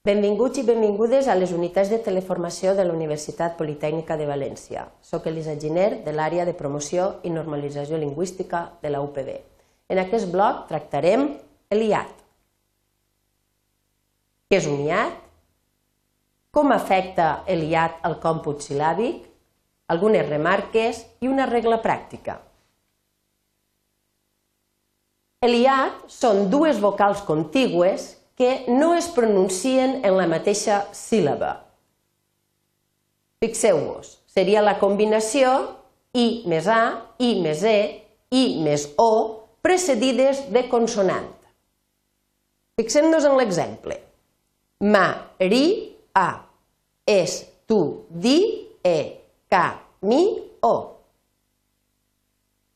Benvinguts i benvingudes a les unitats de teleformació de la Universitat Politècnica de València. Soc Elisa Giner, de l'àrea de promoció i normalització lingüística de la UPB. En aquest bloc tractarem l'IAT. Què és un IAT? Com afecta l'IAT al còmput silàbic? Algunes remarques i una regla pràctica. L'IAT són dues vocals contigües que no es pronuncien en la mateixa síl·laba. Fixeu-vos, seria la combinació I més A, I més E, I més O, precedides de consonant. Fixem-nos en l'exemple. Ma, ri, a, es, tu, di, e, ca, mi, o.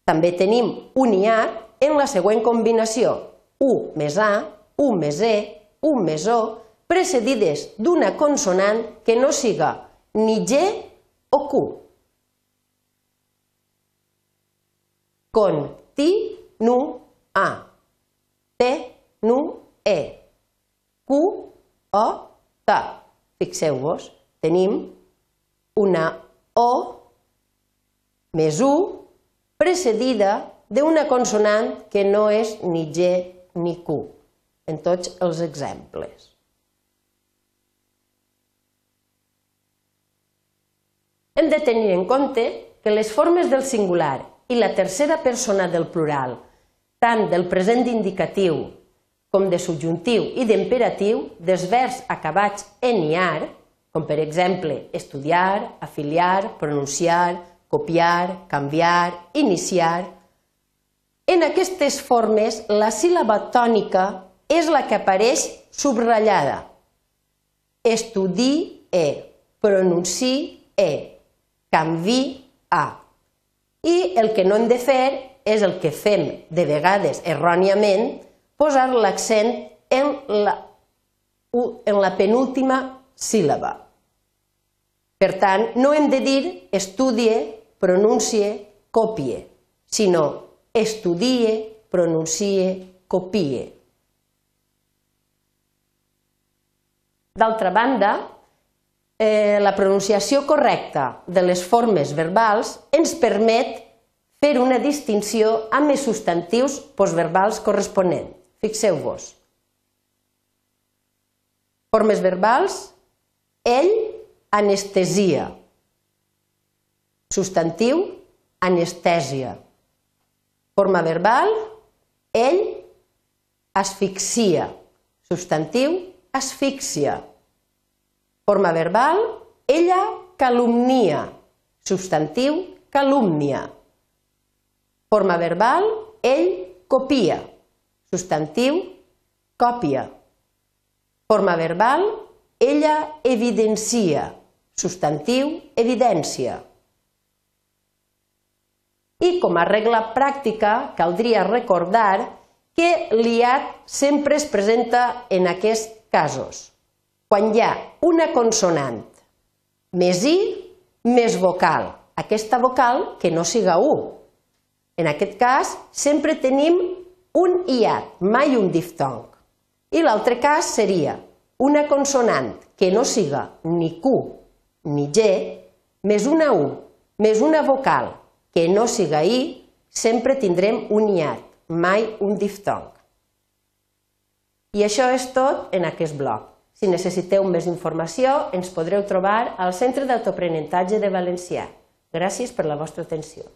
També tenim un iat en la següent combinació, U més A, U més E, U més O, precedides d'una consonant que no siga ni G o Q. Con, ti, nu, a, te, nu, e, Q, o, ta. Fixeu-vos, tenim una O més U precedida d'una consonant que no és ni G ni Q en tots els exemples. Hem de tenir en compte que les formes del singular i la tercera persona del plural, tant del present indicatiu com de subjuntiu i d'imperatiu, dels verbs acabats en iar, com per exemple estudiar, afiliar, pronunciar, copiar, canviar, iniciar, en aquestes formes la síl·laba tònica és la que apareix subratllada. Estudie, pronuncie, canvia. I el que no hem de fer és el que fem de vegades erròniament, posar l'accent en la, en la penúltima síl·laba. Per tant, no hem de dir estudie, pronuncie, copie, sinó estudie, pronuncie, copie. D'altra banda, eh, la pronunciació correcta de les formes verbals ens permet fer una distinció amb els substantius postverbals corresponents. Fixeu-vos. Formes verbals, ell, anestesia. Substantiu, anestèsia. Forma verbal, ell, asfixia. Substantiu, asfíxia. Forma verbal, ella calumnia. Substantiu, calúmnia. Forma verbal, ell copia. Substantiu, còpia. Forma verbal, ella evidencia. Substantiu, evidència. I com a regla pràctica caldria recordar que l'IAT sempre es presenta en aquest casos. Quan hi ha una consonant més i més vocal, aquesta vocal que no siga u. En aquest cas, sempre tenim un iat, mai un diftong. I l'altre cas seria una consonant que no siga ni Q ni G, més una U, més una vocal que no siga I, sempre tindrem un iat, mai un diftong. I això és tot en aquest bloc. Si necessiteu més informació, ens podreu trobar al Centre d'Autoaprenentatge de Valencià. Gràcies per la vostra atenció.